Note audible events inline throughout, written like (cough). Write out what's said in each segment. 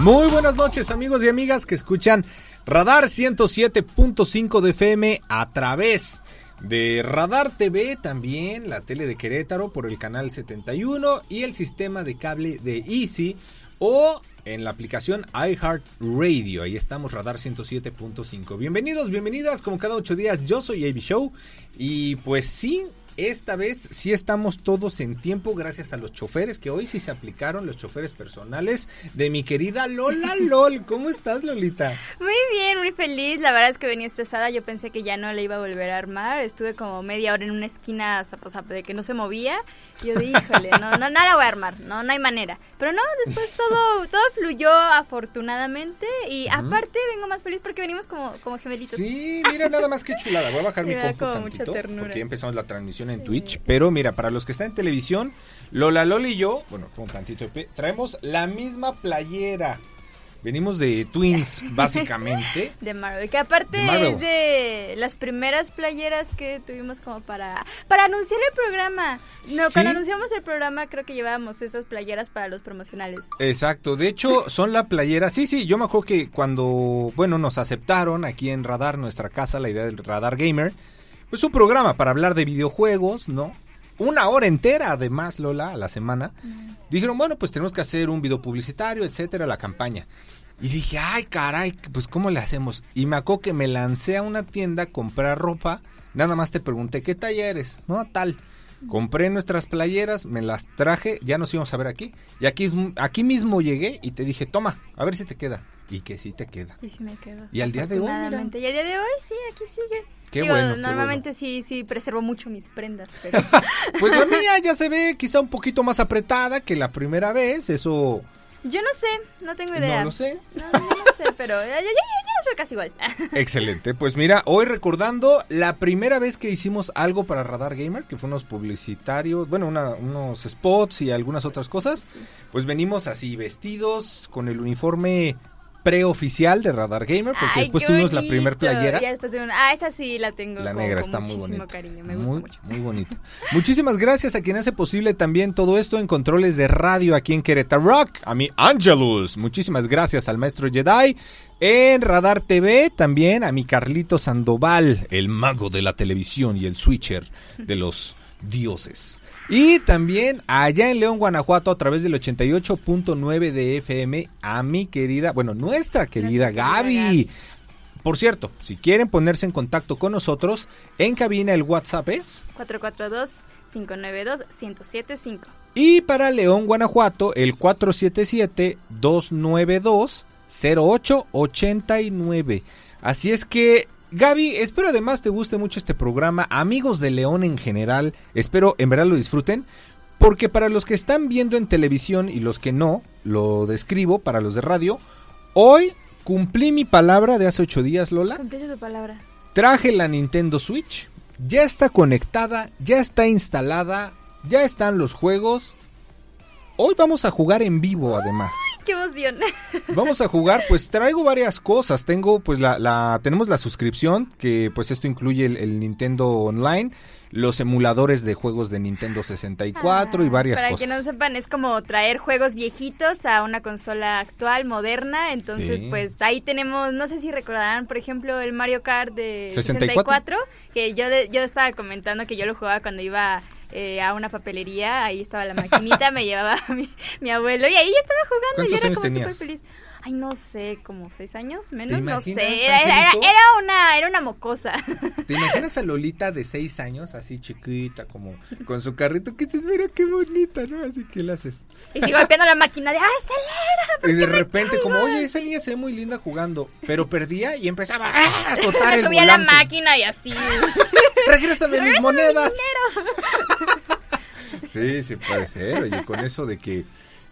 Muy buenas noches amigos y amigas que escuchan Radar 107.5 de FM a través de Radar TV también, la tele de Querétaro por el canal 71 y el sistema de cable de Easy o en la aplicación iHeartRadio. Ahí estamos, Radar 107.5. Bienvenidos, bienvenidas, como cada ocho días, yo soy AB Show y pues sí, esta vez sí estamos todos en tiempo gracias a los choferes que hoy sí se aplicaron, los choferes personales de mi querida Lola (laughs) LOL. ¿Cómo estás, Lolita? Muy bien, muy feliz. La verdad es que venía estresada. Yo pensé que ya no le iba a volver a armar. Estuve como media hora en una esquina, o sea, de que no se movía. Y yo dije, híjole, no, no, no la voy a armar. No, no hay manera. Pero no, después todo, todo fluyó afortunadamente. Y aparte vengo más feliz porque venimos como, como gemelitos. Sí, mira, nada más que chulada. Voy a bajar (laughs) mi compu mucha ternura. porque ya empezamos la transmisión en Twitch. Pero mira, para los que están en televisión, Lola Lol y yo, bueno, con tantito de pie, traemos la misma playera. Venimos de Twins, (laughs) básicamente. De Marvel, que aparte De Marvel. es de las primeras playeras que tuvimos como para para anunciar el programa. No, Sí. cuando anunciamos el programa creo que llevábamos estas playeras para los promocionales. Exacto, de hecho son la playera, sí, sí, yo me acuerdo que cuando, bueno, nos aceptaron aquí en Radar, nuestra casa, la idea del Radar Gamer, pues un programa para hablar de videojuegos, ¿no? Una hora entera, además, Lola, a la semana. Dijeron, bueno, pues tenemos que hacer un video publicitario, etcétera, la campaña. Y dije, ay, caray, pues ¿cómo le hacemos? Y me acuerdo que me lancé a una tienda a comprar ropa, nada más te pregunté, ¿qué talla eres? No, tal. Compré nuestras playeras, me las traje, ya nos íbamos a ver aquí. Y aquí, aquí mismo llegué y te dije, toma, a ver si te queda. Y que sí te queda. Y sí me quedo. Y al día de hoy, mira. Y al día de hoy sí, aquí sigue. Qué Digo, bueno, qué Normalmente sí, sí preservo mucho mis prendas, pero (laughs) Pues la mía ya se ve quizá un poquito más apretada que la primera vez, eso yo no sé, no tengo idea. no lo sé. No, yo no sé, pero ya las veo casi igual. (laughs) Excelente, pues mira, hoy recordando la primera vez que hicimos algo para Radar Gamer, que fue unos publicitarios, bueno, una- unos spots y algunas otras cosas, pues venimos así vestidos con el uniforme preoficial de Radar Gamer, porque Ay, después tuvimos la bonito. primer playera. Ya después ah, esa sí la tengo. La con- negra con está muy muchísimo bonita. cariño, me gusta muy, mucho. Muy bonita. Muchísimas gracias a quien hace posible también todo esto en controles de radio aquí en Querétaro Rock. A mi Angelus. Muchísimas gracias al maestro Jedi. En Radar TV también a mi Carlito Sandoval, el mago de la televisión y el switcher de los dioses. Y también allá en León, Guanajuato, a través del 88.9 de FM, a mi querida, bueno, nuestra querida. Gaby. Por cierto, si quieren ponerse en contacto con nosotros, en cabina el WhatsApp es. 442-592-1075. Y para León, Guanajuato, el 477-292-0889. Así es que, Gaby, espero además te guste mucho este programa. Amigos de León en general, espero en verdad lo disfruten. Porque para los que están viendo en televisión y los que no, lo describo para los de radio. Hoy cumplí mi palabra de hace ocho días, Lola. Cumpliste tu palabra. Traje la Nintendo Switch. Ya está conectada, ya está instalada, ya están los juegos. Hoy vamos a jugar en vivo además. ¡Qué emoción! (laughs) Vamos a jugar, pues traigo varias cosas. Tengo pues la, la tenemos la suscripción, que pues esto incluye el, el Nintendo Online, los emuladores de juegos de Nintendo 64 y Ah, varias Para cosas. que no sepan, es como traer juegos viejitos a una consola actual, moderna. Entonces, Sí. pues ahí tenemos, no sé si recordarán, por ejemplo, el Mario Kart de 64. 64, que yo, de- yo estaba comentando que yo lo jugaba cuando iba eh, a una papelería, ahí estaba la maquinita, me llevaba mi, mi abuelo y ahí estaba jugando y ¿Cuántos yo era como súper feliz. Ay, no sé, como seis años, menos, no sé. Era, era- era una, era una mocosa. ¿Te imaginas a Lolita de 6 años, así chiquita, como con su carrito? Que dices, mira qué bonita, ¿no? Así que la haces. y sigo golpeando la máquina de, ¡ah, acelera! ¿por Y de repente, como, caigo?". oye, esa niña se ve muy linda jugando, pero perdía y empezaba a azotar el subía a la volante. máquina y así. (laughs) Regrésame mis ¡Regrésame mi monedas. (laughs) sí, sí puede ser. Oye, con eso de que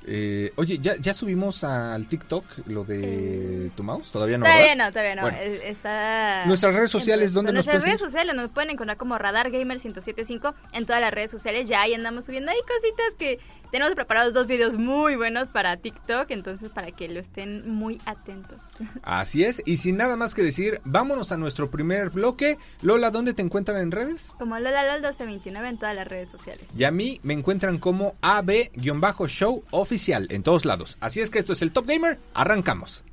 eh, oye, ¿ya, ¿ya subimos al TikTok lo de tu mouse? ¿Todavía no? Todavía ¿verdad? no, todavía no. Bueno. Está... Nuestras redes sociales, ¿dónde nos Nuestras redes sociales nos pueden encontrar como Radar Gamer 1075 en todas las redes sociales. Ya ahí andamos subiendo ahí cositas que tenemos preparados dos videos muy buenos para TikTok, entonces para que lo estén muy atentos. (laughs) Así es. Y sin nada más que decir, vámonos a nuestro primer bloque. Lola, ¿dónde te encuentran en redes? Como LolaLol 1229 en todas las redes sociales. Y a mí me encuentran como AB-show en todos lados. Así es que esto es el Top Gamer. Arrancamos.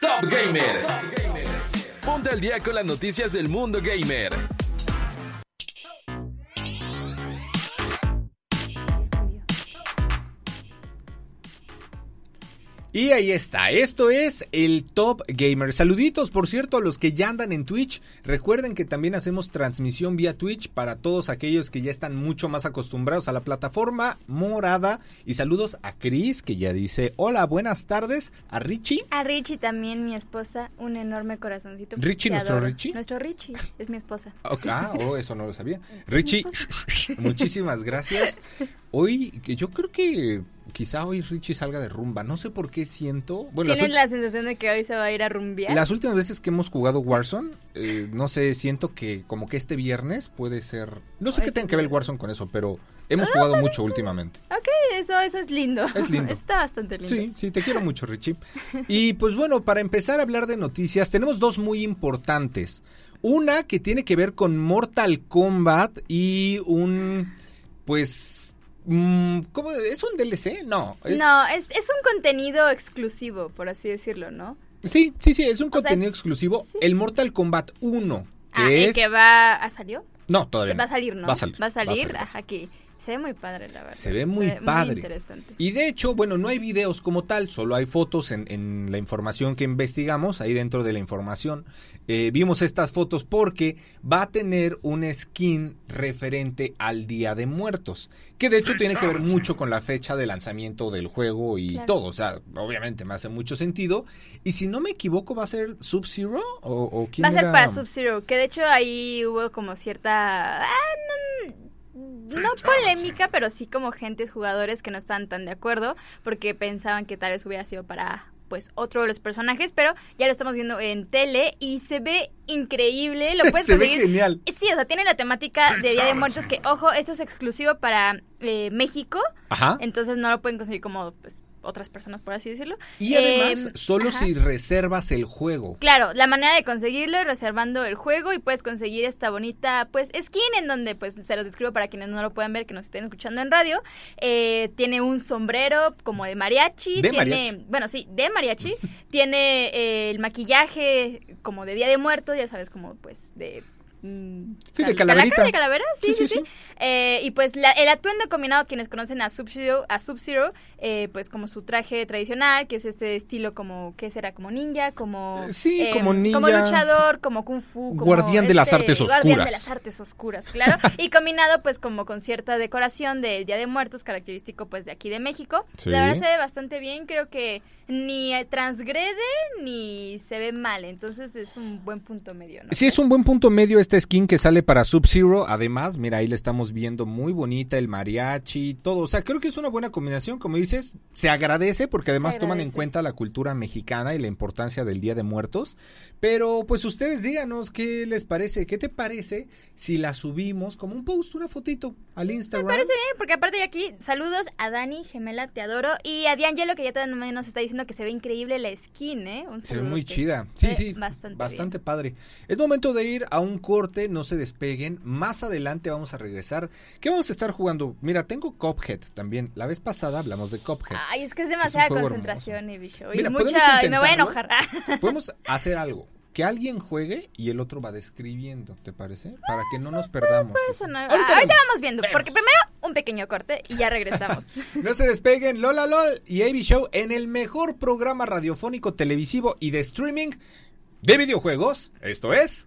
Top Gamer. Ponte al día con las noticias del mundo gamer. Y ahí está, esto es el Top Gamer. Saluditos, por cierto, a los que ya andan en Twitch. Recuerden que también hacemos transmisión vía Twitch para todos aquellos que ya están mucho más acostumbrados a la plataforma morada. Y saludos a Chris, que ya dice, hola, buenas tardes. A Richie. A Richie también, mi esposa, un enorme corazoncito. ¿Richie, nuestro adoro. Richie? Nuestro Richie, es mi esposa. Ah, (laughs) oh, eso no lo sabía. Richie, (laughs) muchísimas gracias. Hoy, yo creo que quizá hoy Richie salga de rumba. No sé por qué siento. Bueno, ¿Tienes la sensación de que hoy se va a ir a rumbear? Las últimas veces que hemos jugado Warzone, eh, no sé, siento que como que este viernes puede ser... No sé Ay, qué sí, tenga que ver el Warzone con eso, pero hemos jugado mucho últimamente. Ok, eso, eso es lindo. Es lindo. (laughs) Está bastante lindo. Sí, sí, te quiero mucho, Richie. (laughs) Y pues bueno, para empezar a hablar de noticias, tenemos dos muy importantes. Una que tiene que ver con Mortal Kombat y un... Pues... mm, ¿Cómo? ¿Es un DLC? No. No, es, es un contenido exclusivo, por así decirlo, ¿no? Sí, sí, sí, es un contenido es- exclusivo. sí. El Mortal Kombat 1. Que ah, es... el que va a salió. No, todavía no. va a salir, ¿no? Va a salir. Va a salir, va a salir. ajá, que se ve muy padre, la verdad. Se ve muy padre. interesante. Y de hecho, bueno, no hay videos como tal, solo hay fotos en, en la información que investigamos, ahí dentro de la información. Eh, vimos estas fotos porque va a tener un skin referente al Día de Muertos, que de hecho tiene que ver mucho con la fecha de lanzamiento del juego y Claro. todo. O sea, obviamente me hace mucho sentido. Y si no me equivoco, ¿va a ser Sub-Zero? ¿O, o quién Va a ser era? para Sub-Zero, que de hecho ahí hubo como cierta... ah, no, no polémica, pero sí como gentes, jugadores que no estaban tan de acuerdo porque pensaban que tal vez hubiera sido para pues otro de los personajes, pero ya lo estamos viendo en tele y se ve increíble, lo (laughs) puedes Se ve genial. Sí, o sea, tiene la temática de Día de Muertos que, ojo, esto es exclusivo para eh, México, Ajá. entonces no lo pueden conseguir como pues otras personas, por así decirlo. Y además, Eh, solo ajá. si reservas el juego. Claro, la manera de conseguirlo es reservando el juego y puedes conseguir esta bonita, pues, skin en donde, pues, se los describo para quienes no lo puedan ver, que nos estén escuchando en radio. Eh, tiene un sombrero como de mariachi. De tiene, mariachi. Bueno, sí, de mariachi. (laughs) tiene eh, el maquillaje como de Día de Muertos, ya sabes, como, pues, de... Sí, de cal- calaverita. de calavera, sí, Sí, sí, sí, sí. sí. Eh, y pues la- el atuendo combinado, quienes conocen a Sub-Zero, a Sub-Zero eh, pues como su traje tradicional, que es este estilo como, ¿qué será? Como ninja, como... Eh, sí, em, como ninja. Como luchador, como kung fu. Como Guardián de las artes Guardián de oscuras. las artes oscuras, claro. (laughs) y combinado pues como con cierta decoración del Día de Muertos, característico pues de aquí de México. Sí. La verdad se ve bastante bien, creo que ni eh, transgrede ni se ve mal, entonces es un buen punto medio, ¿no? Sí, es un buen punto medio este skin que sale para Sub-Zero. Además, mira, ahí le estamos viendo muy bonita el mariachi, todo. O sea, creo que es una buena combinación. Como dices, se agradece porque además toman en cuenta la cultura mexicana y la importancia del Día de Muertos. Pero pues ustedes díganos qué les parece. ¿Qué te parece si la subimos como un post, una fotito al Instagram? Me parece bien, porque aparte de aquí, saludos a Dani, gemela, te adoro. Y a D'Angelo, que ya también nos está diciendo que se ve increíble la skin, ¿eh? Un Se ve muy chida. Sí, sí. Bastante, Bastante padre. Es momento de ir a un corte, no se despeguen. Más adelante vamos a regresar. ¿Qué vamos a estar jugando? Mira, tengo Cuphead también. La vez pasada hablamos de Cuphead. bien. Ay, es que es demasiada concentración, y bicho. Y Mira, ¿podemos mucha. Y me voy a enojar. (laughs) Podemos hacer algo. Que alguien juegue y el otro va describiendo, ¿te parece? Para que no nos perdamos. No- Ahorita vamos viendo, porque primero un pequeño corte y ya regresamos. (laughs) No se despeguen, Lola LOL y AB Show en el mejor programa radiofónico, televisivo y de streaming de videojuegos. Esto es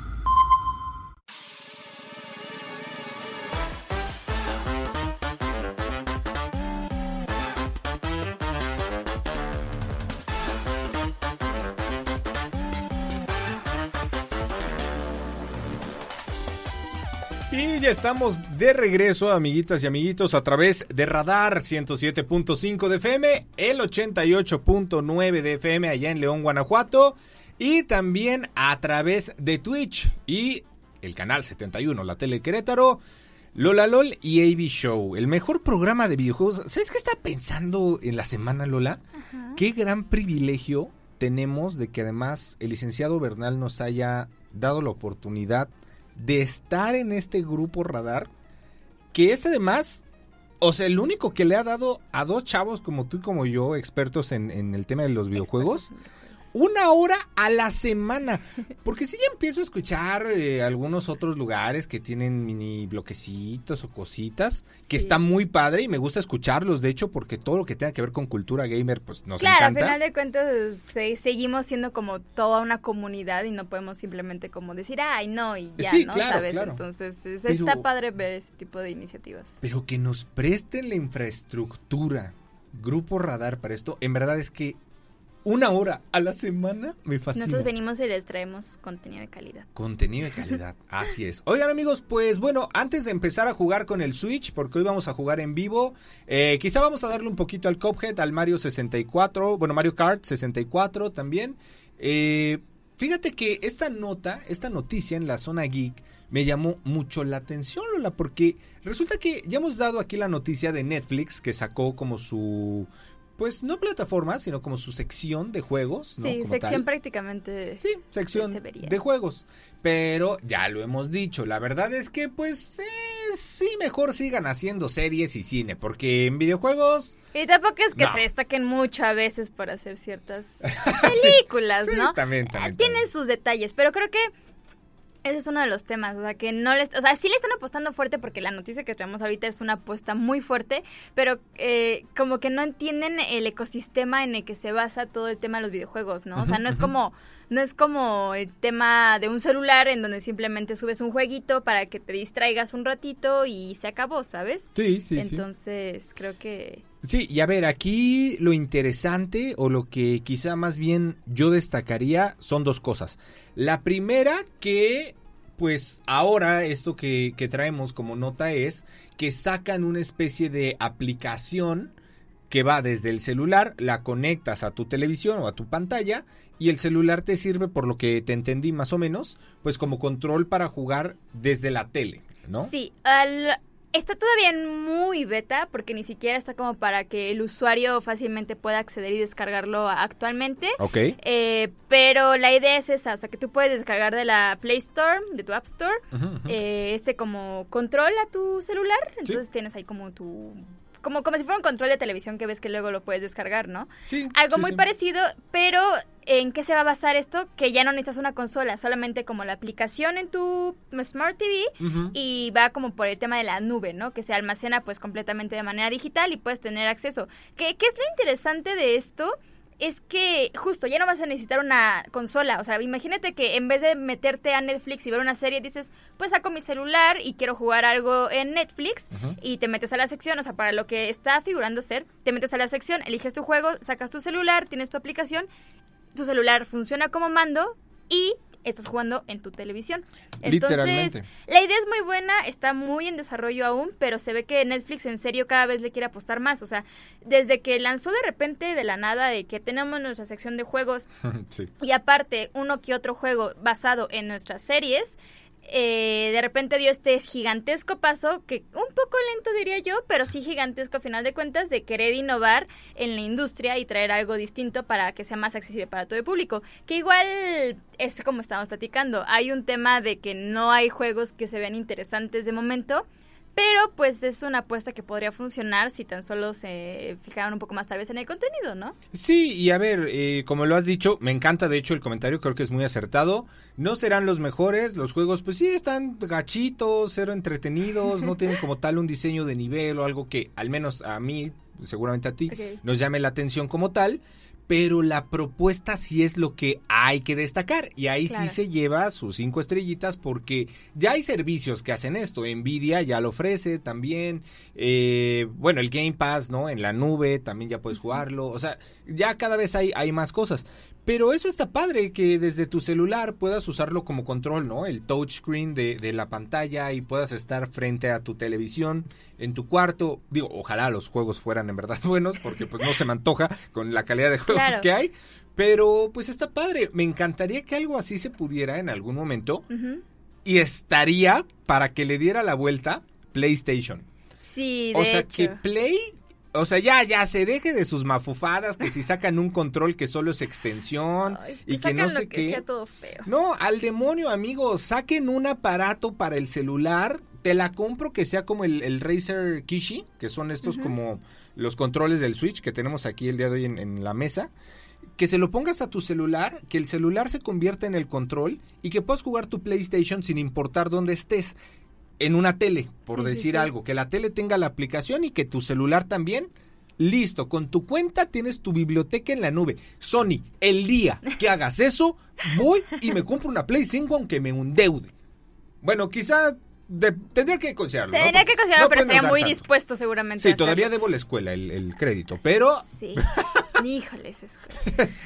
Y ya estamos de regreso, amiguitas y amiguitos, a través de Radar 107.5 de FM, el 88.9 de FM allá en León, Guanajuato, y también a través de Twitch y el canal 71, la tele Querétaro, Lola LOL y AB Show, el mejor programa de videojuegos. ¿Sabes qué está pensando en la semana, Lola? Qué gran privilegio tenemos de que además el licenciado Bernal nos haya dado la oportunidad de estar en este grupo radar, que es además, o sea, el único que le ha dado a dos chavos como tú y como yo, expertos en, en el tema de los videojuegos, una hora a la semana. Porque si ya empiezo a escuchar eh, algunos otros lugares que tienen mini bloquecitos o cositas, que está muy padre y me gusta escucharlos, de hecho, porque todo lo que tenga que ver con cultura gamer, pues nos Claro, al encanta. final de cuentas se- seguimos siendo como toda una comunidad y no podemos simplemente como decir, ay, no, y ya, Sí, ¿no? claro, ¿Sabes? claro. Entonces es- Pero- está padre ver ese tipo de iniciativas. Pero que nos presten la infraestructura, Grupo Radar para esto, en verdad es que una hora a la semana me fascina. Nosotros venimos y les traemos contenido de calidad. Contenido de calidad, (laughs) así es. Oigan amigos, pues bueno, antes de empezar a jugar con el Switch, porque hoy vamos a jugar en vivo, eh, quizá vamos a darle un poquito al Cuphead, al Mario 64, bueno, Mario Kart 64 también. Eh, fíjate que esta nota, esta noticia en la zona geek me llamó mucho la atención, Lola, porque resulta que ya hemos dado aquí la noticia de Netflix que sacó como su... Pues no plataforma, sino como su sección de juegos. ¿no? sí, Como sección tal. prácticamente. Sí, sección de juegos. Pero ya lo hemos dicho, la verdad es que pues eh, sí, mejor sigan haciendo series y cine, porque en videojuegos... Y tampoco es que No. se destaquen mucho a veces por hacer ciertas (laughs) películas, Sí, ¿no? también, también, también. Tienen sus detalles, pero creo que ese es uno de los temas, o sea, que no les, o sea, sí le están apostando fuerte porque la noticia que traemos ahorita es una apuesta muy fuerte, pero eh, como que no entienden el ecosistema en el que se basa todo el tema de los videojuegos, ¿no? O sea, no es como, no es como el tema de un celular en donde simplemente subes un jueguito para que te distraigas un ratito y se acabó, ¿sabes? Sí, sí, Entonces, creo que Sí, y a ver, aquí lo interesante o lo que quizá más bien yo destacaría son dos cosas. La primera que, pues ahora esto que, que traemos como nota es que sacan una especie de aplicación que va desde el celular, la conectas a tu televisión o a tu pantalla y el celular te sirve, por lo que te entendí más o menos, pues como control para jugar desde la tele, ¿no? Sí, al- está todavía en muy beta porque ni siquiera está como para que el usuario fácilmente pueda acceder y descargarlo actualmente. Ok. Eh, pero la idea es esa, o sea que tú puedes descargar de la Play Store, de tu App Store, eh, este como control a tu celular. Entonces tienes ahí como tu... Como, como si fuera un control de televisión que ves que luego lo puedes descargar, ¿no? Sí, Algo sí, muy sí. parecido, pero ¿en qué se va a basar esto? Que ya no necesitas una consola, solamente como la aplicación en tu Smart TV y va como por el tema de la nube, ¿no? Que se almacena pues completamente de manera digital y puedes tener acceso. ¿Qué, qué es lo interesante de esto? Es que justo ya no vas a necesitar una consola. O sea, imagínate que en vez de meterte a Netflix y ver una serie, dices, pues saco mi celular y quiero jugar algo en Netflix y te metes a la sección. O sea, para lo que está figurando ser, te metes a la sección, eliges tu juego, sacas tu celular, tienes tu aplicación, tu celular funciona como mando y estás jugando en tu televisión. Entonces, la idea es muy buena, está muy en desarrollo aún, pero se ve que Netflix en serio cada vez le quiere apostar más. O sea, desde que lanzó de repente de la nada de que tenemos nuestra sección de juegos (laughs) sí. y aparte uno que otro juego basado en nuestras series, eh, de repente dio este gigantesco paso, que un poco lento diría yo, pero sí gigantesco a final de cuentas, de querer innovar en la industria y traer algo distinto para que sea más accesible para todo el público. Que igual es como estábamos platicando, hay un tema de que no hay juegos que se vean interesantes de momento. Pero pues es una apuesta que podría funcionar si tan solo se fijaran un poco más tal vez en el contenido, ¿no? Sí, y a ver, eh, como lo has dicho, me encanta de hecho el comentario, creo que es muy acertado. No serán los mejores, los juegos pues sí están gachitos, cero entretenidos, no tienen como tal un diseño de nivel o algo que al menos a mí, seguramente a ti, (laughs) nos llame la atención como tal. Pero la propuesta sí es lo que hay que destacar. Y ahí Claro. sí se lleva sus cinco estrellitas porque ya hay servicios que hacen esto. Nvidia ya lo ofrece también. Eh, bueno, el Game Pass, ¿no? En la nube también ya puedes jugarlo. O sea, ya cada vez hay, hay más cosas. Pero eso está padre, que desde tu celular puedas usarlo como control, ¿no? El touchscreen de, de la pantalla y puedas estar frente a tu televisión, en tu cuarto. Digo, ojalá los juegos fueran en verdad (laughs) buenos, porque pues no se me antoja con la calidad de juegos Claro. que hay. Pero pues está padre. Me encantaría que algo así se pudiera en algún momento. Y estaría para que le diera la vuelta PlayStation. Sí, de O sea, hecho. que Play, o sea, ya, ya se deje de sus mafufadas, que si sacan un control que solo es extensión Ay, y que no sé qué. sea todo feo. No, al demonio, amigos, saquen un aparato para el celular. Te la compro que sea como el, el Razer Kishi, que son estos como los controles del Switch que tenemos aquí el día de hoy en, en la mesa. Que se lo pongas a tu celular, que el celular se convierta en el control y que puedas jugar tu PlayStation sin importar dónde estés. En una tele, por Sí, decir sí. algo. Que la tele tenga la aplicación y que tu celular también. Listo, con tu cuenta tienes tu biblioteca en la nube. Sony, el día que hagas eso, voy y me compro una Play 5 aunque me endeude. Bueno, quizá de- tendría que considerarlo. ¿no? Tendría que considerarlo, no pero estaría muy tanto. dispuesto seguramente. Sí, todavía debo la escuela el, el crédito, pero... Sí. (laughs) (laughs) Híjoles, es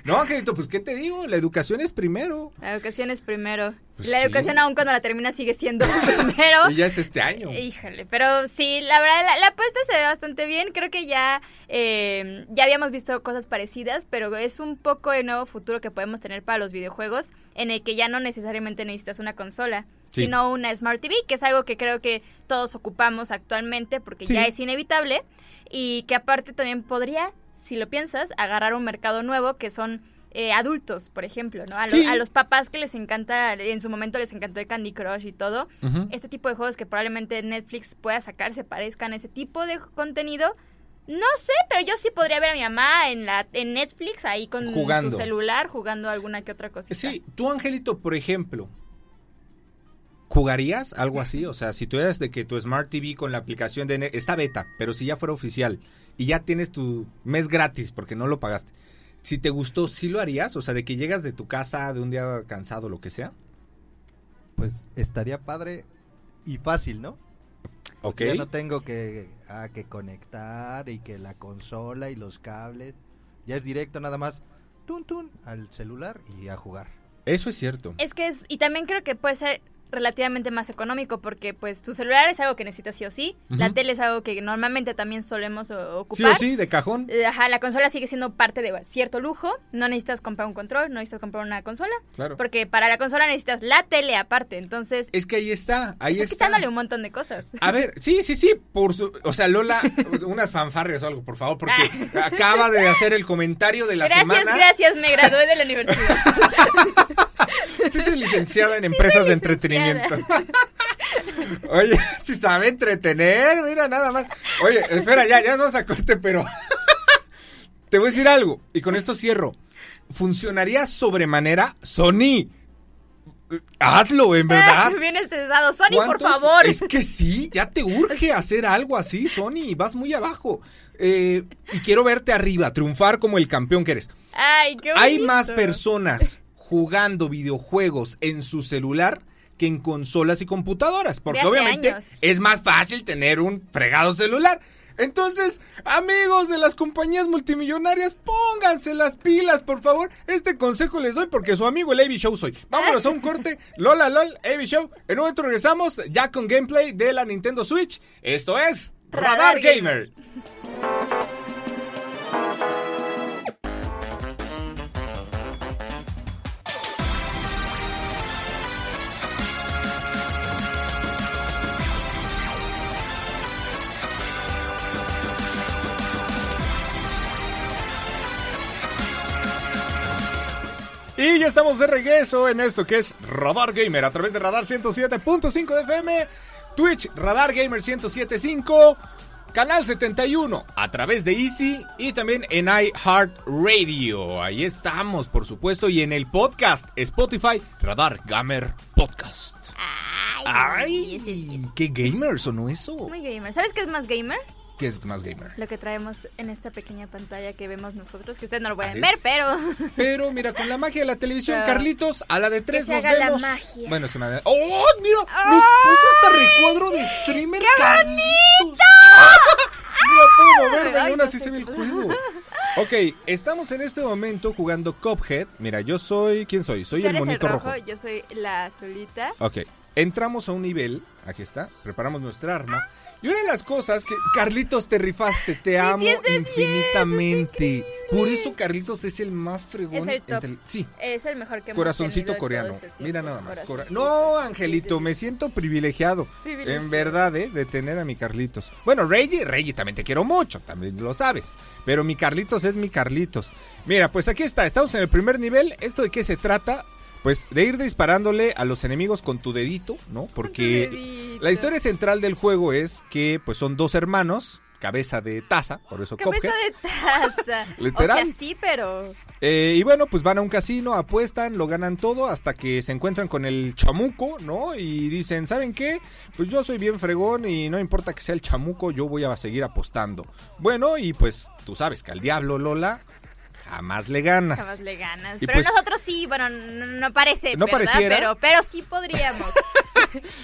No, Angelito, pues ¿qué te digo? La educación es primero. la educación es primero. Pues la sí. educación aún cuando la termina sigue siendo (laughs) primero. Y ya es este año. Híjole, pero sí, la verdad, la, la apuesta se ve bastante bien. Creo que ya, eh, ya habíamos visto cosas parecidas, pero es un poco el nuevo futuro que podemos tener para los videojuegos, en el que ya no necesariamente necesitas una consola, Sí. sino una Smart TV, que es algo que creo que todos ocupamos actualmente porque Sí. ya es inevitable y que aparte también podría, si lo piensas, agarrar un mercado nuevo que son... eh, adultos, por ejemplo, ¿no? A, lo- Sí. a los papás que les encanta, en su momento les encantó el Candy Crush y todo, este tipo de juegos que probablemente Netflix pueda sacar se parezcan a ese tipo de contenido. No sé, pero yo sí podría ver a mi mamá en la en Netflix ahí con Jugando. su celular jugando alguna que otra cosita. Sí, tú, Angelito, por ejemplo, ¿jugarías algo así? O sea, si tú eres de que tu Smart TV con la aplicación de... Está beta, pero si ya fuera oficial y ya tienes tu mes gratis porque no lo pagaste. Si te gustó, ¿sí lo harías? O sea, de que llegas de tu casa de un día cansado, lo que sea. Pues estaría padre y fácil, ¿no? Ok. Ya no tengo que, a que conectar y que la consola y los cables. Ya es directo nada más, tun tun, al celular y a jugar. Eso es cierto. Es que es y también creo que puede ser relativamente más económico porque pues tu celular es algo que necesitas sí o sí, la tele es algo que normalmente también solemos o- Sí ocupar. o sí, de cajón. Eh, Ajá, la consola sigue siendo parte de cierto lujo, no necesitas comprar un control, no necesitas comprar una consola, Claro. porque para la consola necesitas la tele aparte, entonces Es que ahí está, ahí estás está. quitándole un montón de cosas. A ver, sí, sí, sí, por su- o sea, Lola, (laughs) unas fanfarrias o algo, por favor, porque acaba de hacer el comentario de la gracias, semana. gracias, me gradué de la universidad. (laughs) Sí, soy licenciada en Sí, empresas de entretenimiento. (laughs) Oye, si sabe entretener, mira, nada más. Oye, espera, ya, ya nos a corte, pero (laughs) te voy a decir algo, y con esto cierro. ¿Funcionaría sobremanera? Sony, hazlo, en verdad. (laughs) Bien estresado. Sony, por favor. Es que sí, ya te urge hacer algo así, Sony, vas muy abajo. Eh, y quiero verte arriba, triunfar como el campeón que eres. Ay, qué Hay más personas jugando videojuegos en su celular que en consolas y computadoras, porque obviamente años. es más fácil tener un fregado celular. Entonces, amigos de las compañías multimillonarias, pónganse las pilas, por favor. Este consejo les doy porque su amigo el AB Show soy. Vámonos a un corte. (laughs) Lola LOL, AB Show. En un momento regresamos ya con gameplay de la Nintendo Switch. Esto es Radar, Radar Gamer. Y ya estamos de regreso en esto que es Radar Gamer a través de Radar 107.5 de FM. Twitch Radar Gamer 1075, Canal 71 a través de Easy y también en iHeartRadio. Ahí estamos, por supuesto, y en el podcast Spotify Radar Gamer Podcast. Ay, ¡Ay! ¡Qué gamer sonó eso! Muy gamer. ¿Sabes qué es más gamer? ¿Qué es más gamer? Lo que traemos en esta pequeña pantalla que vemos nosotros, que ustedes no lo pueden ver, pero (laughs) Pero mira, con la magia de la televisión, (laughs) Pero- Carlitos, a la de tres nos haga la vemos. magia. Bueno, se me ha... ¡Oh, mira! Nos puso hasta recuadro de streamer Carlitos. (laughs) Mira, puedo moverme Ay, y aún no así sé. se ve el juego. Ok, estamos en este momento jugando Cuphead. Mira, yo soy... ¿Quién soy? Soy el monito rojo, rojo. yo soy la azulita. Ok, entramos a un nivel, aquí está, preparamos nuestra arma. Y una de las cosas que, Carlitos, te rifaste, te amo 10 de 10, infinitamente. Por eso Carlitos es el más fregón. Es el top. entre- Sí, Es el mejor que hemos corazoncito coreano. este. Mira nada más. cora-. No, Angelito, me siento privilegiado. Privilegiado. En verdad, ¿eh? De tener a mi Carlitos. Bueno, Reggie, Reggie también te quiero mucho, también lo sabes. Pero mi Carlitos es mi Carlitos. Mira, pues aquí está, estamos en el primer nivel. ¿Esto de qué se trata? Pues de ir disparándole a los enemigos con tu dedito, ¿no? Porque dedito. la historia central del juego es que pues son dos hermanos, cabeza de taza, por eso Cabeza Cuphead. de taza. (laughs) Literal. O sea, sí, pero Eh, y bueno, pues van a un casino, apuestan, lo ganan todo hasta que se encuentran con el chamuco, ¿no? Y dicen, ¿saben qué? Pues yo soy bien fregón y no importa que sea el chamuco, yo voy a seguir apostando. Bueno, y pues tú sabes que al diablo, Lola, jamás le ganas. jamás le ganas. Y pero pues- nosotros sí, bueno, no, no parece, No ¿verdad? pareciera. Pero, pero sí podríamos. (laughs)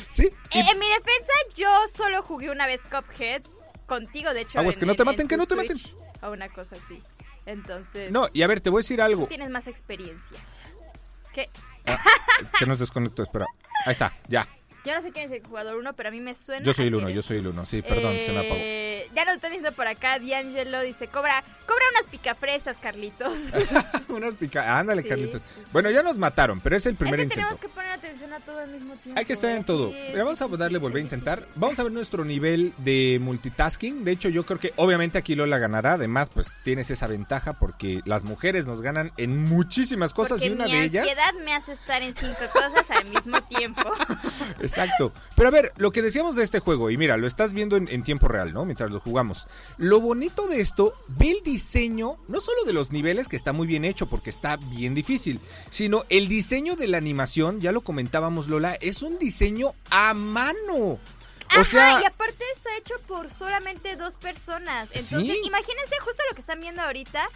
Sí. y- Eh, en mi defensa, yo solo jugué una vez Cuphead contigo, de hecho. Aguas, en- que no te en- maten, en que no te maten. O una cosa así. Entonces, no, y a ver, te voy a decir algo. tú tienes más experiencia. ¿Qué? Que nos desconecto, espera. Ahí está, ya. Yo no sé quién es el jugador uno, pero a mí me suena. Yo soy el que uno, eres- yo soy el uno. Sí, perdón, se me apagó. Eh, Ya nos están diciendo por acá, D'Angelo dice, cobra, cobra unas picafresas, Carlitos. (laughs) Unas pica... Ándale, Sí, Carlitos. sí, sí. Bueno, ya nos mataron, pero es el primer es que intento. tenemos que poner atención a todo al mismo tiempo. Hay que estar en todo. es vamos a darle volver a intentar. Vamos a ver nuestro nivel de multitasking. De hecho, yo creo que obviamente aquí Lola ganará. Además, pues tienes esa ventaja porque las mujeres nos ganan en muchísimas cosas Porque y una mi de ellas. ansiedad me hace estar en cinco cosas al mismo tiempo. (laughs) (laughs) Exacto. Pero a ver, lo que decíamos de este juego, y mira, lo estás viendo en, en tiempo real, ¿no? Mientras lo jugamos. Lo bonito de esto, ve el diseño, no solo de los niveles, que está muy bien hecho porque está bien difícil, sino el diseño de la animación, ya lo comentábamos Lola, es un diseño a mano. O Ajá, sea, y aparte está hecho por solamente dos personas. Entonces, Sí. imagínense justo lo que están viendo ahorita.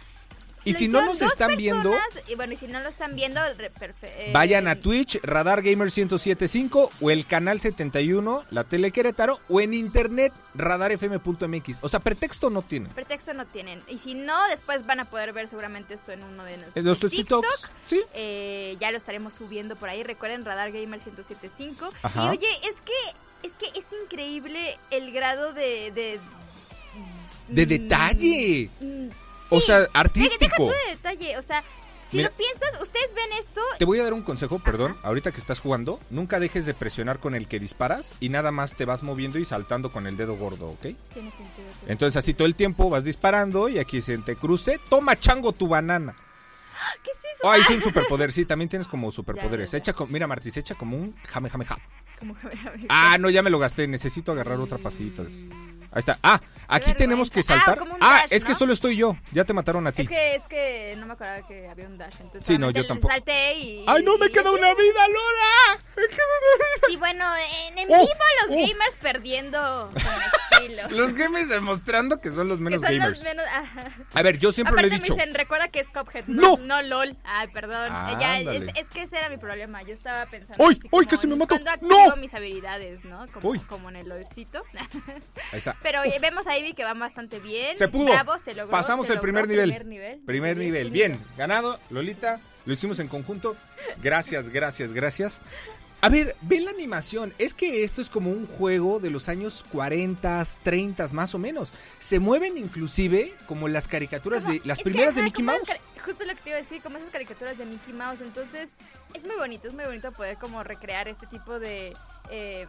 Y Lo si no nos están viendo, Y bueno, y si no lo están viendo, eh, vayan a Twitch, Radar Gamer 1075 o el canal 71, la tele Querétaro, o en internet, radarfm.mx. O sea, pretexto no tienen. Pretexto no tienen. Y si no, después van a poder ver seguramente esto en uno de nuestros TikTok. TikToks, sí. Eh, ya lo estaremos subiendo por ahí. Recuerden Radar Gamer 1075. Ajá. Y oye, es que es que es increíble el grado de de, De mm, detalle. O sea, Deja artístico. tú de detalle, o sea, si Mira. lo piensas, ustedes ven esto Te voy a dar un consejo, perdón, ahorita que estás jugando, nunca dejes de presionar con el que disparas y nada más te vas moviendo y saltando con el dedo gordo, ¿ok? tiene sentido. Entonces así todo el tiempo vas disparando y aquí se te cruce, toma chango tu banana. ¿Qué es eso? Ay, es un superpoder, sí, también tienes como (laughs) superpoderes. Ya, ya, ya. Echa con- mira, Martí, se echa como un jame jame ja. Como que me- me- Ah, no, ya me lo gasté, necesito agarrar otra pastita. Ahí está. Ah, aquí tenemos que Ah, saltar. como un Ah, dash, es que ¿no? solo estoy yo. Ya te mataron a ti. Es que es que no me acordaba que había un dash, entonces Sí, no, yo tampoco. salté y Ay, no, me queda una vida, Lola. Me queda una Sí, bueno, en, en Oh, vivo los oh. gamers perdiendo con (laughs) estilo. (laughs) Los gamers demostrando que son los que menos son gamers. los menos ajá. A ver, yo siempre Aparte lo he dicho. me dicen, recuerda que es Cuphead, ¡No! no, no LOL. Ay, perdón. Ah, Ya, es, es que ese era mi problema. Yo estaba pensando. ¡Uy! ¡Uy, casi me mato! ¡No! mis habilidades, ¿no? Como, Uy. como en el LOLcito. (laughs) Ahí está. Pero eh, vemos a Ivy que van bastante bien. Se pudo. Bravo, se logró, Pasamos se el primer logró, nivel. Primer nivel. Primer nivel. Bien, ganado, Lolita. Lo hicimos en conjunto. Gracias, gracias, gracias. A ver, ve la animación. Es que esto es como un juego de los años 40, 30 más o menos. Se mueven inclusive como las caricaturas Como- de las que, primeras de Mickey Mouse. Justo lo que te iba a decir, como esas caricaturas de Mickey Mouse. Entonces, es muy bonito, es muy bonito poder como recrear este tipo de, eh,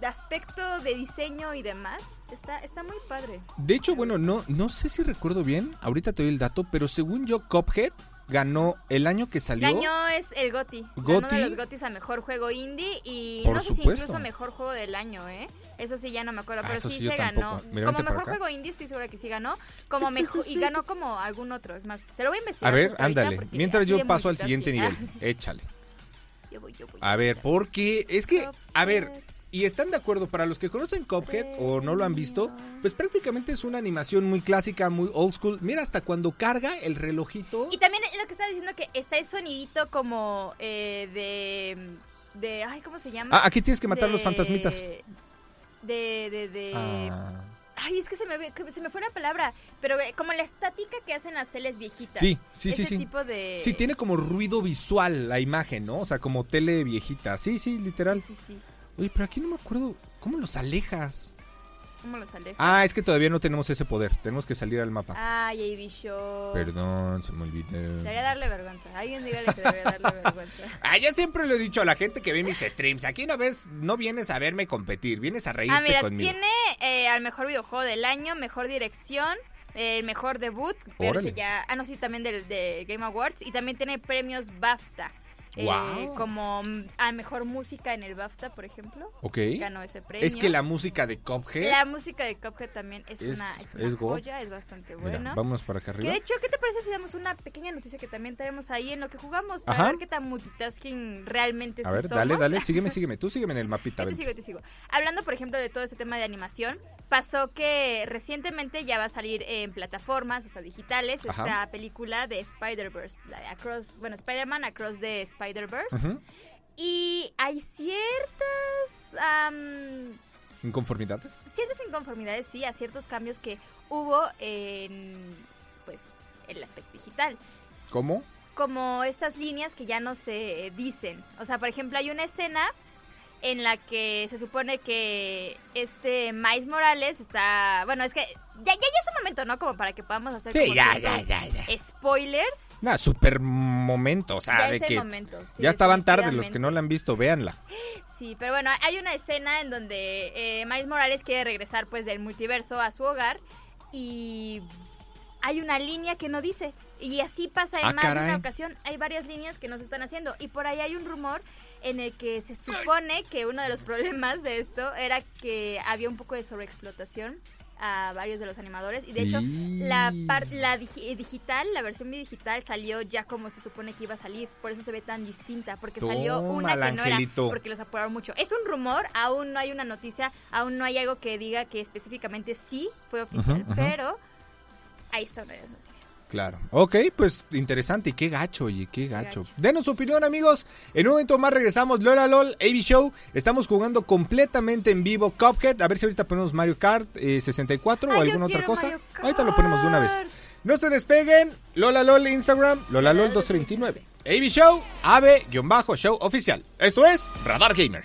de aspecto de diseño y demás. Está, está muy padre. De hecho, bueno, no, no sé si recuerdo bien, ahorita te doy el dato, pero según yo, Cuphead ganó el año que salió. Ganó es el GOTY. Ganó Goti. de los GOTYs a mejor juego indie y Por no sé si incluso mejor juego del año, ¿eh? Eso sí ya no me acuerdo, Ah, pero sí, se ganó. Mira, como mejor juego indie estoy segura que sí ganó, como mejor y ganó como algún otro, es más, te lo voy a investigar. A ver, ándale. Mientras yo paso al siguiente nivel. Échale. Yo voy, yo voy. A ver, porque es que, a ver. Y están de acuerdo, para los que conocen Cuphead o no lo han visto, pues prácticamente es una animación muy clásica, muy old school. Mira, hasta cuando carga el relojito. Y también es lo que estaba diciendo que está el sonidito como eh, de de ay, ¿cómo se llama? Ah, aquí tienes que matar De- los fantasmitas. De de de Ah. Ay, es que se me, se me fue una palabra, pero eh, como la estática que hacen las teles viejitas. Sí, sí, sí, Ese sí. tipo de... Sí, tiene como ruido visual la imagen, ¿no? O sea, como tele viejita. Sí, sí, literal. Sí, sí, sí. Oye, pero aquí no me acuerdo. ¿Cómo los alejas? ¿Cómo los aleja? Ah, es que todavía no tenemos ese poder. Tenemos que salir al mapa. Ay, AB Show. Perdón, se me olvidó. Debería darle vergüenza. Alguien dígale que debería darle vergüenza. (laughs) Ah, yo siempre le he dicho a la gente que ve mis streams. Aquí una vez no vienes a verme competir, vienes a reírte Ah, mira, conmigo. tiene eh, al mejor videojuego del año, mejor dirección, el mejor debut, pero ya, ah no sí también del de Game Awards y también tiene premios BAFTA. Eh, como mm, a mejor música en el BAFTA, por ejemplo. Ok. Ganó ese premio. Es que la música de Cuphead. La música de Cuphead también es, Es- una, es una es God. joya, es bastante buena. vámonos para acá Que arriba. de hecho, ¿qué te parece si damos una pequeña noticia que también tenemos ahí en lo que jugamos para Ajá. ver qué tan multitasking realmente A ver, somos? dale, dale, (laughs) sígueme, sígueme. Tú sígueme en el mapita. Yo te sigo, te sigo. Hablando, por ejemplo, de todo este tema de animación, pasó que recientemente ya va a salir en plataformas, o sea, digitales, Ajá. esta película de Spider-Verse, la de Across, bueno, Spider-Man Across the Spider-Verse. Y hay ciertas, ¿Inconformidades? ciertas inconformidades, sí, a ciertos cambios que hubo en, pues, el aspecto digital ¿Cómo? como estas líneas que ya no se dicen. O sea, por ejemplo, hay una escena en la que se supone que este Miles Morales está... Bueno, es que ya, ya, ya es un momento, ¿no? Como para que podamos hacer Sí, como ya, ya, ya, ya. spoilers. Nah, super momento, o sea, ya de que momento. sí, ya estaban tarde los que no la han visto, véanla. Sí, pero bueno, hay una escena en donde eh, Miles Morales quiere regresar pues del multiverso a su hogar y hay una línea que no dice. Y así pasa en Ah, más de una ocasión. Hay varias líneas que no se están haciendo. Y por ahí hay un rumor en el que se supone que uno de los problemas de esto era que había un poco de sobreexplotación a varios de los animadores. Y de hecho, la, par- la digi- digital, la versión digital salió ya como se supone que iba a salir. Por eso se ve tan distinta. Porque salió una que no era. Porque los apuraron mucho. Es un rumor, aún no hay una noticia, aún no hay algo que diga que específicamente sí fue oficial. Ujú. Pero ahí está una de las noticias. Claro. Ok, pues interesante. Y qué gacho, oye, qué gacho. Denos su opinión, amigos. En un momento más regresamos. Lola LOL, AB Show. Estamos jugando completamente en vivo Cuphead. A ver si ahorita ponemos Mario Kart eh, 64 o Ay, yo alguna otra cosa. Ahorita lo ponemos de una vez. No se despeguen. Lola LOL Instagram, Lola LOL 229. AB Show, AB-Show oficial. Esto es Radar Gamer.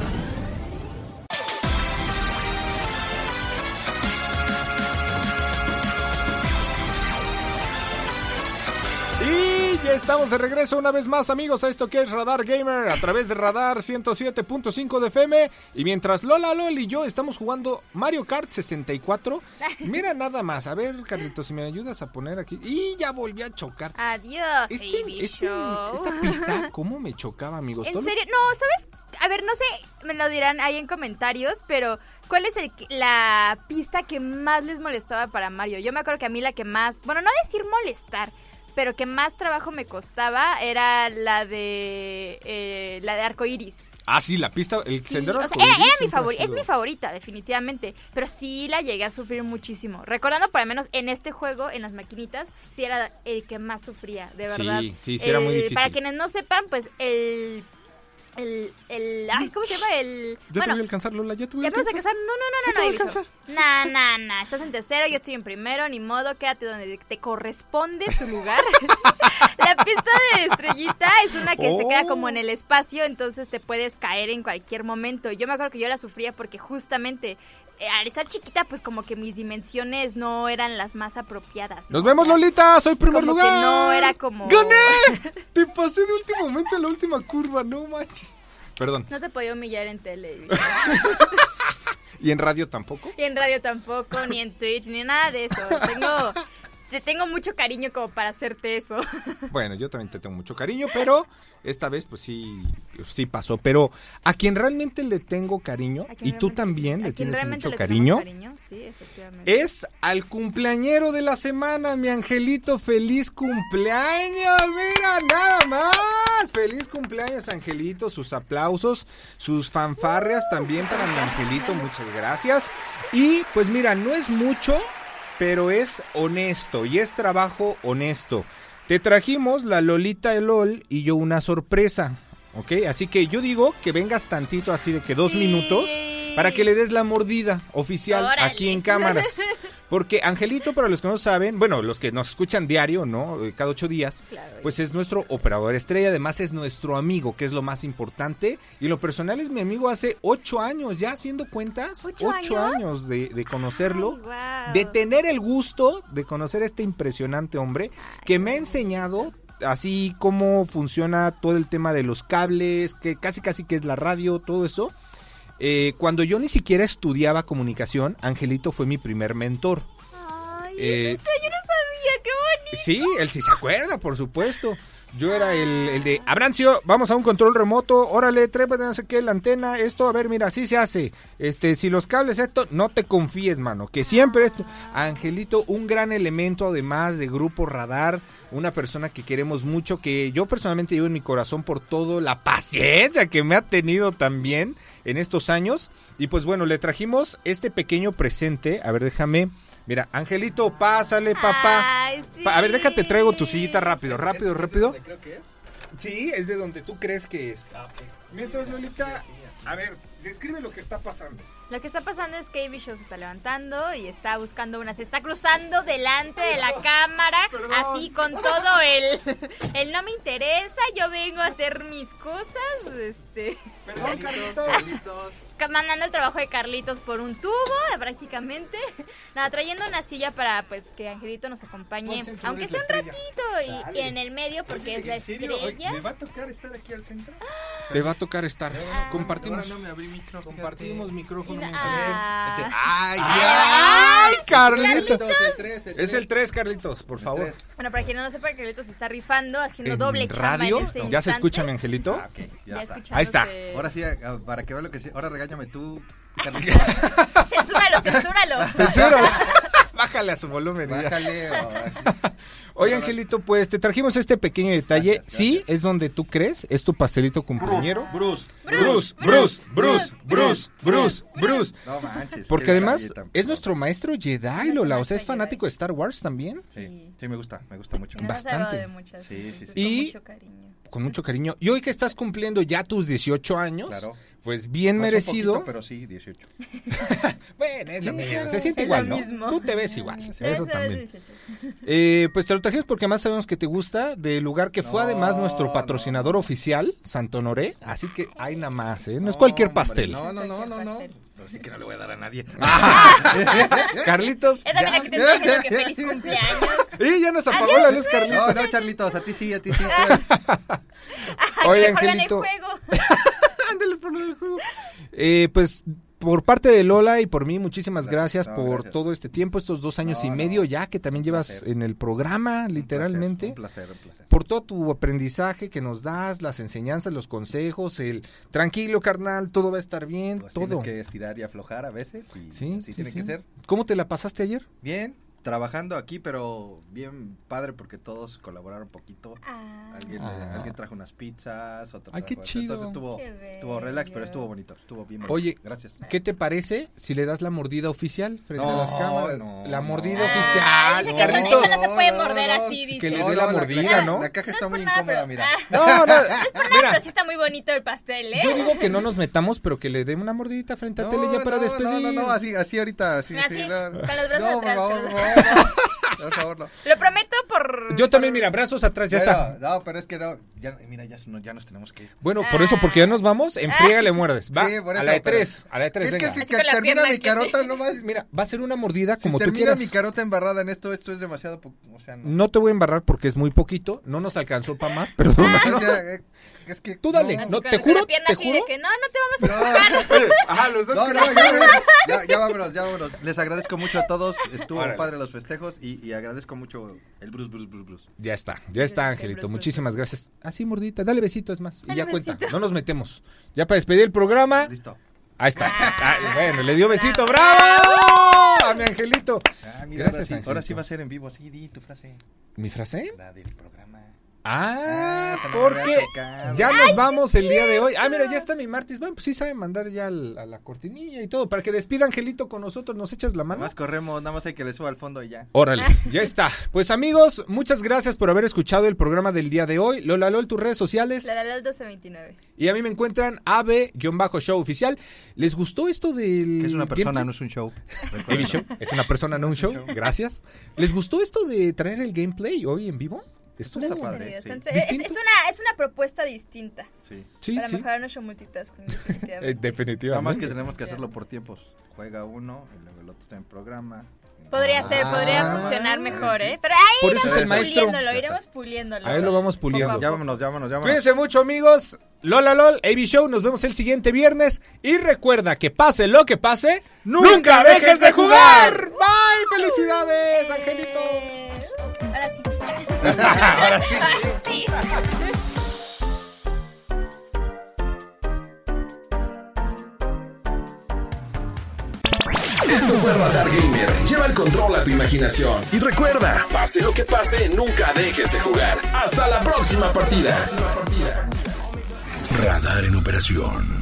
Ya estamos de regreso una vez más, amigos, a esto que es Radar Gamer a través de Radar 107.5 de FM. Y mientras Lola Lol y yo estamos jugando Mario Kart 64, mira nada más. A ver, Carlitos, si me ayudas a poner aquí. Y ya volví a chocar. Adiós, Este, este- esta pista, ¿cómo me chocaba, amigos? ¿En serio? No, ¿sabes? A ver, no sé, me lo dirán ahí en comentarios, pero ¿cuál es el la pista que más les molestaba para Mario? Yo me acuerdo que a mí la que más, bueno, no decir molestar, pero que más trabajo me costaba era la de de la de arcoiris. Ah, sí, la pista, el Sí, sendero o sea, era, era mi favorita, es mi favorita, definitivamente. Pero sí la llegué a sufrir muchísimo. Recordando, por lo menos en este juego, en las maquinitas, sí era el que más sufría, de Sí, verdad. sí, sí era muy difícil. Para quienes no sepan, pues el. El. el ay, ¿Cómo se llama? El. Ya te bueno, voy a alcanzar, Lola, ya te voy a ¿Ya alcanzar. casar? No, no, te no, no, voy a no. alcanzar. Nah, nah, nah. Estás en tercero, yo estoy en primero, ni modo, quédate donde te corresponde tu lugar. (laughs) la pista de estrellita es una que se queda como en el espacio, entonces te puedes caer en cualquier momento. Yo me acuerdo que yo la sufría porque justamente al estar chiquita, pues como que mis dimensiones no eran las más apropiadas. ¿no? Nos O vemos, sea, Lolita, soy primer como que lugar. no era como- ¡Gané! Te pasé de último momento en la última curva, no manches. Perdón. No te podía humillar en tele. (laughs) ¿Y en radio tampoco? Y en radio tampoco, ni en Twitch, ni nada de eso. Tengo, te tengo mucho cariño como para hacerte eso. (laughs) Bueno, yo también te tengo mucho cariño, pero esta vez pues sí, sí pasó. Pero a quien realmente le tengo cariño, y tú también le tienes mucho le cariño, tenemos cariño, Sí, efectivamente. es al cumpleañero de la semana, mi angelito. ¡Feliz cumpleaños! Mira, nada más. ¡Feliz cumpleaños, angelito! Sus aplausos, sus fanfarrias también para mi angelito. Muchas gracias. Y pues mira, no es mucho, pero es honesto y es trabajo honesto. Te trajimos la Lolita LOL y yo una sorpresa. ¿Ok? Así que yo digo que vengas tantito así de que dos Sí. minutos para que le des la mordida oficial Órale. aquí en cámaras. (laughs) Porque Angelito, para los que no saben, bueno, los que nos escuchan diario, ¿no? Eh, Cada ocho días, Claro. pues es nuestro operador estrella, además es nuestro amigo, que es lo más importante. Y lo personal es mi amigo hace ocho años, ya haciendo cuentas, ¿Ocho ocho años? años de, de conocerlo. Ay. De tener el gusto de conocer a este impresionante hombre que me ha enseñado así cómo funciona todo el tema de los cables, que casi casi que es la radio, todo eso. Eh, cuando yo ni siquiera estudiaba comunicación, Angelito fue mi primer mentor. Ay, Eh, esto yo no sabía, qué bonito. Sí, él sí se acuerda, por supuesto. Yo era el, el de, Abrancio, vamos a un control remoto, órale, trépate, no sé qué, la antena, esto, a ver, mira, así se hace. Este, si los cables, esto, no te confíes, mano, que siempre esto. Angelito, un gran elemento además de Grupo Radar, una persona que queremos mucho, que yo personalmente llevo en mi corazón por todo, la paciencia que me ha tenido también en estos años. Y pues bueno, le trajimos este pequeño presente, a ver, déjame... Mira, Angelito, pásale, papá. Ay, sí. Pa- A ver, déjate, traigo tu sillita rápido, rápido, rápido. creo que es? Sí, es de donde tú crees que es. Mientras, Lolita, a ver, describe lo que está pasando. Lo que está pasando es que Ivy Show se está levantando y está buscando una. Se está cruzando delante de la cámara, Perdón. así con todo el. El no me interesa, yo vengo a hacer mis cosas. Este. Perdón, Carlitos. Carlitos. ca- Mandando el trabajo de Carlitos por un tubo, prácticamente. Nada, trayendo una silla para pues que Angelito nos acompañe. Aunque sea un ratito. Y, en el medio, porque es la estrella. ¿Me va a tocar estar aquí al centro? Te va a tocar estar. Ah. Compartimos. Ahora no me abrí micro. Compartimos micrófono. Ah. Ese- ¡Ay, ¡Ay, Carlitos! Carlitos, el tres, el Es el 3, Carlitos, por El favor. tres. Bueno, para quien no lo sepa, Carlitos se está rifando, haciendo ¿En doble chamba radio? en este ¿Ya se escucha, mi angelito? Ah, ya, Ya está. Ahí está. Ahora sí, ah, para que vea lo que sí. Ahora regáñame tú, (laughs) Carlitos. Censúralo, censúralo. Censura. (laughs) Bájale a su volumen. Bájale. Oye, Angelito, pues te trajimos este pequeño detalle. Gracias, Sí, gracias. es donde tú crees, es tu pastelito cumpleañero. Bruce. Bruce, Bruce, Bruce, Bruce, Bruce, Bruce. No manches. Porque además es nuestro maestro Jedi, Lola. O sea, es fanático de Star Wars también. Sí, sí, me gusta, me gusta mucho. Bastante. hablado de muchas Sí, sí, veces, sí. Y- Con mucho cariño. Con mucho cariño. Y hoy que estás cumpliendo ya tus 18 años, Claro. pues bien merecido. poquito, pero sí, 18. (laughs) Bueno, es lo mismo. Se siente Es igual, ¿no? mismo. Tú te ves igual. Eso también. 18. (laughs) Eh, pues te lo trajimos porque más sabemos que te gusta, del lugar que fue No, además nuestro no. patrocinador oficial, Santo Honoré. Así que hay nada más, ¿eh? No, es No, cualquier hombre, pastel. No, no, no, no, no. Pastel. Pero sí que no le voy a dar a nadie. (laughs) (laughs) Carlitos. Es también ya. aquí te estoy diciendo que feliz (laughs) cumpleaños. Y ya nos apagó la luz, Carlitos. No, no, Charlitos, a ti sí, a ti sí. Oye, que Angelito. Ándale, por el juego. Eh, pues por parte de Lola y por mí, muchísimas gracias, Gracias, no, por gracias. todo este tiempo, estos dos años No, y no. medio ya que también Un llevas placer. en el programa, Un literalmente. placer, un placer, un placer. Por todo tu aprendizaje que nos das, las enseñanzas, los consejos, el tranquilo, carnal, todo va a estar bien, Pues todo. Tienes que estirar y aflojar a veces y Sí, sí, tiene sí. que ser. ¿Cómo te la pasaste ayer? Bien, trabajando aquí, pero bien padre porque todos colaboraron un poquito. Ah. Alguien, Ah. alguien trajo unas pizzas, otro Ay, qué chido. Entonces estuvo, Qué estuvo relax, pero estuvo bonito, estuvo bien bonito. Oye, gracias. ¿Qué te parece si le das la mordida oficial frente a No, las cámaras? no, la no. mordida Ah, oficial, dice que Carlitos. no se puede No, morder no, así, dice. que le No, dé la no, mordida, ¿no? La caja No está es por muy nada, incómoda, pero- mira. Ah. (laughs) No, no, Ah, mira, pero sí está muy bonito el pastel, ¿eh? yo digo que no nos metamos, pero que le dé una mordidita frente a tele ya para no, despedir. No, no, no, así, así ahorita, así, Así, sí, no, con los brazos no, por atrás, por favor, no. Por favor, no. Lo prometo por... Yo también, mira, brazos atrás, ya Pero, está. No, pero es que no, ya, mira, ya, no- ya nos tenemos que ir. Bueno, por eso, porque ya nos vamos, en friega le muerdes. Va, Sí, por a la de tres, a la de tres, Es que si termina mi carota, sí. no más. Mira, va a ser una mordida Si como tú termina quieras. mi carota embarrada en esto, esto es demasiado, o sea, no. No te voy a embarrar porque es muy poquito, no nos alcanzó para más, (laughs) perdón. O sea, eh, es que Tú dale, no. Así no, te juro, pierna te así juro. de que no, no te vamos a No. (laughs) Ajá, los dos No, no, ya, ya, ya vámonos, ya vámonos. Les agradezco mucho a todos. Estuvo Órale. padre los festejos y, y agradezco mucho el Bruce, Bruce, Bruce, Bruce. Ya está, ya está, Angelito. Muchísimas gracias. Así, mordita, dale besito, es más. Y ya cuenta, no nos metemos. Ya para despedir el programa. Listo. Ahí está. Ah. Ay, bueno, le dio besito. ¡Bravo! A mi Angelito. Ah, mira, Gracias, ahora, sí, Angelito. ahora sí va a ser en vivo. Sí, di tu frase. ¿Mi frase? La del programa. Ah, Ah, porque ya nos vamos el día de hoy. Ah, mira, ya está mi Martis. Bueno, pues sí sabe mandar ya al- a la cortinilla y todo. Para que despida Angelito con nosotros, ¿nos echas la Nada mano? más corremos, nada más hay que le suba al fondo y ya. Órale, ya está. Pues amigos, muchas gracias por haber escuchado el programa del día de hoy. Lola Lol, tus redes sociales. La la 1229. Y a mí me encuentran AB-show oficial. ¿Les gustó esto del Que es una persona, gameplay? no es un Show. Es una persona, no (laughs) un show. Gracias. ¿Les gustó esto de traer el gameplay hoy en vivo? Estuvo Está padre, Está sí. entre- es, es una, es una propuesta distinta Sí. Sí, para sí. mejorar nuestro multitasking. (laughs) Eh, definitivamente. definitivamente. Nada más que tenemos que hacerlo por tiempos. Juega uno, y luego el otro está en programa. Podría ser, podría Ah, funcionar mejor. ¿eh? Pero ahí Por eso es iremos el maestro. puliéndolo, iremos puliéndolo. Ahí lo vamos puliendo. Vámonos, ya vámonos. Cuídense mucho, amigos. Lola LOL, AB Show. Nos vemos el siguiente viernes. Y recuerda que pase lo que pase, nunca dejes de jugar. Bye. Felicidades, Angelito. Ahora sí. Ahora sí. Ahora sí. Esto fue Radar Gamer. Lleva el control a tu imaginación. Y recuerda, pase lo que pase, nunca dejes de jugar. Hasta la próxima partida. Radar en operación.